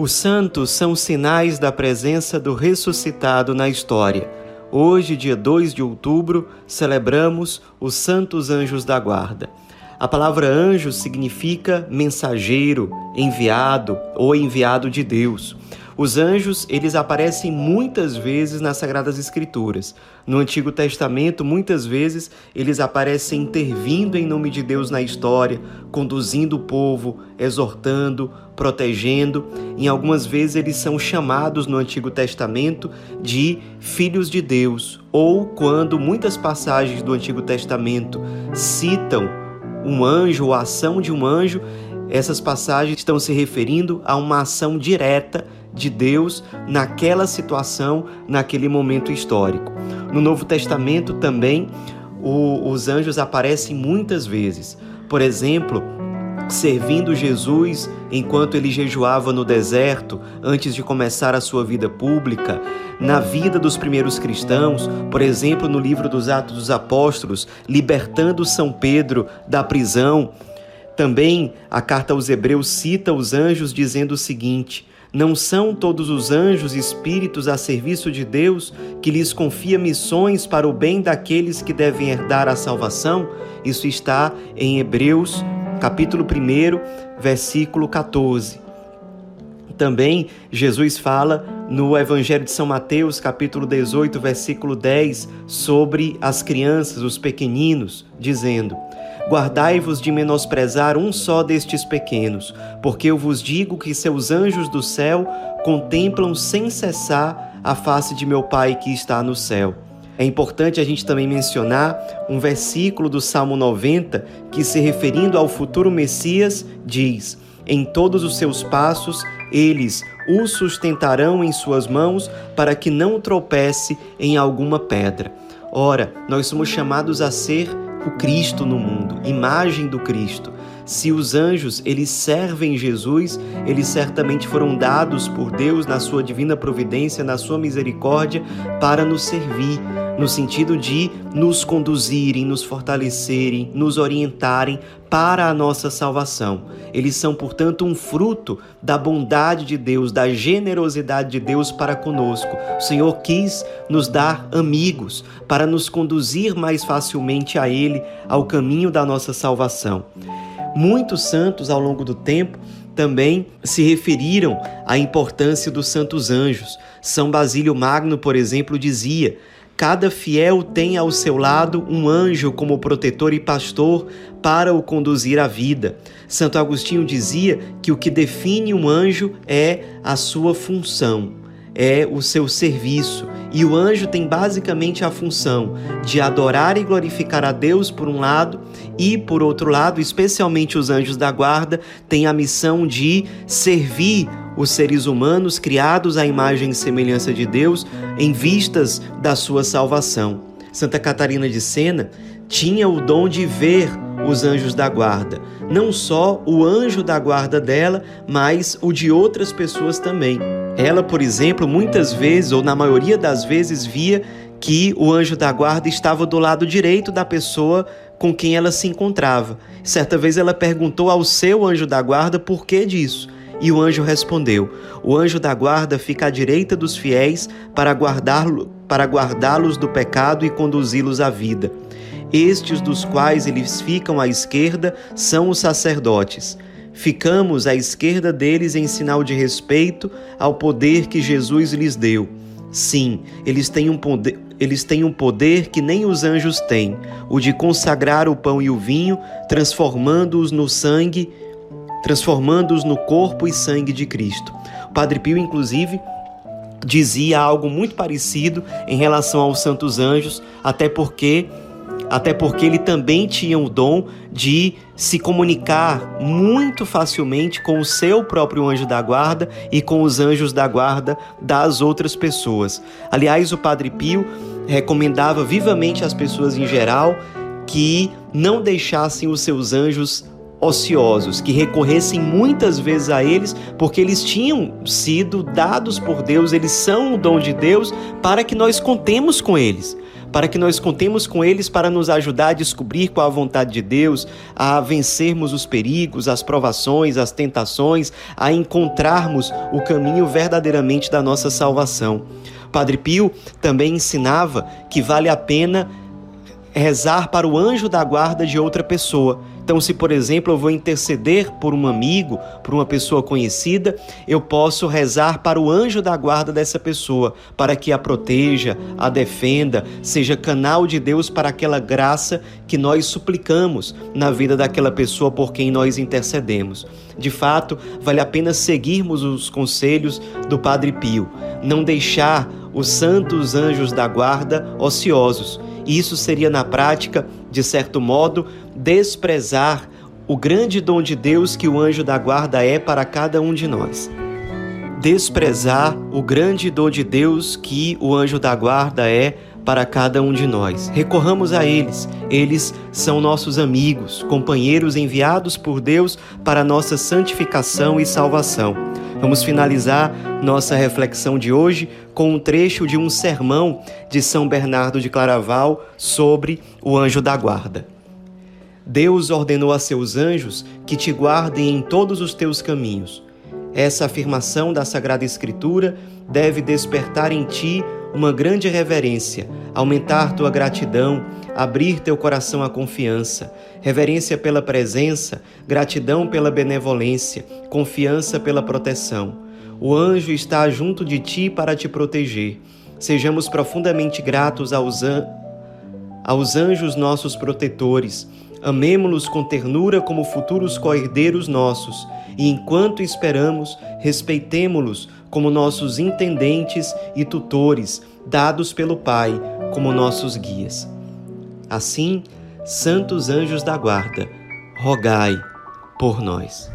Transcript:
Os santos são sinais da presença do ressuscitado na história. Hoje, dia 2 de outubro, celebramos os Santos Anjos da Guarda. A palavra anjo significa mensageiro, enviado ou enviado de Deus. Os anjos, eles aparecem muitas vezes nas Sagradas Escrituras. No Antigo Testamento, muitas vezes eles aparecem intervindo em nome de Deus na história, conduzindo o povo, exortando, protegendo. Em algumas vezes eles são chamados no Antigo Testamento de filhos de Deus, ou quando muitas passagens do Antigo Testamento citam um anjo a ação de um anjo, essas passagens estão se referindo a uma ação direta de Deus naquela situação, naquele momento histórico. No Novo Testamento também o, os anjos aparecem muitas vezes. Por exemplo, servindo Jesus enquanto ele jejuava no deserto antes de começar a sua vida pública, na vida dos primeiros cristãos, por exemplo, no livro dos Atos dos Apóstolos, libertando São Pedro da prisão. Também a carta aos Hebreus cita os anjos dizendo o seguinte: não são todos os anjos espíritos a serviço de Deus que lhes confia missões para o bem daqueles que devem herdar a salvação? Isso está em Hebreus, capítulo 1, versículo 14. Também Jesus fala no Evangelho de São Mateus, capítulo 18, versículo 10, sobre as crianças, os pequeninos, dizendo: Guardai-vos de menosprezar um só destes pequenos, porque eu vos digo que seus anjos do céu contemplam sem cessar a face de meu Pai que está no céu. É importante a gente também mencionar um versículo do Salmo 90 que, se referindo ao futuro Messias, diz: Em todos os seus passos eles o sustentarão em suas mãos para que não tropece em alguma pedra. Ora, nós somos chamados a ser o Cristo no mundo, imagem do Cristo. Se os anjos eles servem Jesus, eles certamente foram dados por Deus na sua divina providência, na sua misericórdia, para nos servir, no sentido de nos conduzirem, nos fortalecerem, nos orientarem para a nossa salvação. Eles são, portanto, um fruto da bondade de Deus, da generosidade de Deus para conosco. O Senhor quis nos dar amigos para nos conduzir mais facilmente a Ele, ao caminho da nossa salvação. Muitos santos ao longo do tempo também se referiram à importância dos santos anjos. São Basílio Magno, por exemplo, dizia: Cada fiel tem ao seu lado um anjo como protetor e pastor para o conduzir à vida. Santo Agostinho dizia que o que define um anjo é a sua função, é o seu serviço. E o anjo tem basicamente a função de adorar e glorificar a Deus por um lado, e por outro lado, especialmente os anjos da guarda, têm a missão de servir os seres humanos criados à imagem e semelhança de Deus em vistas da sua salvação. Santa Catarina de Sena tinha o dom de ver os anjos da guarda, não só o anjo da guarda dela, mas o de outras pessoas também. Ela, por exemplo, muitas vezes, ou na maioria das vezes, via que o anjo da guarda estava do lado direito da pessoa com quem ela se encontrava. Certa vez ela perguntou ao seu anjo da guarda por que disso. E o anjo respondeu: O anjo da guarda fica à direita dos fiéis para guardá-los para guardá-los do pecado e conduzi-los à vida. Estes dos quais eles ficam à esquerda são os sacerdotes. Ficamos à esquerda deles em sinal de respeito ao poder que Jesus lhes deu. Sim, eles têm um poder, eles têm um poder que nem os anjos têm, o de consagrar o pão e o vinho, transformando-os no sangue transformando-os no corpo e sangue de Cristo. O Padre Pio, inclusive, dizia algo muito parecido em relação aos santos anjos, até porque até porque ele também tinha o dom de se comunicar muito facilmente com o seu próprio anjo da guarda e com os anjos da guarda das outras pessoas. Aliás, o Padre Pio recomendava vivamente às pessoas em geral que não deixassem os seus anjos ociosos, que recorressem muitas vezes a eles, porque eles tinham sido dados por Deus, eles são o dom de Deus para que nós contemos com eles, para que nós contemos com eles para nos ajudar a descobrir qual a vontade de Deus, a vencermos os perigos, as provações, as tentações, a encontrarmos o caminho verdadeiramente da nossa salvação. Padre Pio também ensinava que vale a pena rezar para o anjo da guarda de outra pessoa. Então, se por exemplo eu vou interceder por um amigo, por uma pessoa conhecida, eu posso rezar para o anjo da guarda dessa pessoa, para que a proteja, a defenda, seja canal de Deus para aquela graça que nós suplicamos na vida daquela pessoa por quem nós intercedemos. De fato, vale a pena seguirmos os conselhos do Padre Pio, não deixar os santos anjos da guarda ociosos isso seria, na prática, de certo modo, desprezar o grande dom de Deus que o anjo da guarda é para cada um de nós. Desprezar o grande dom de Deus que o anjo da guarda é para cada um de nós. Recorramos a eles. Eles são nossos amigos, companheiros enviados por Deus para nossa santificação e salvação. Vamos finalizar nossa reflexão de hoje com um trecho de um sermão de São Bernardo de Claraval sobre o anjo da guarda. Deus ordenou a seus anjos que te guardem em todos os teus caminhos. Essa afirmação da Sagrada Escritura deve despertar em ti uma grande reverência, aumentar tua gratidão, abrir teu coração à confiança, reverência pela presença, gratidão pela benevolência, confiança pela proteção. O anjo está junto de ti para te proteger. Sejamos profundamente gratos aos, an... aos anjos nossos protetores. Amemo-los com ternura como futuros co-herdeiros nossos, e enquanto esperamos, respeitemo-los como nossos intendentes e tutores, dados pelo Pai como nossos guias. Assim, santos anjos da guarda, rogai por nós.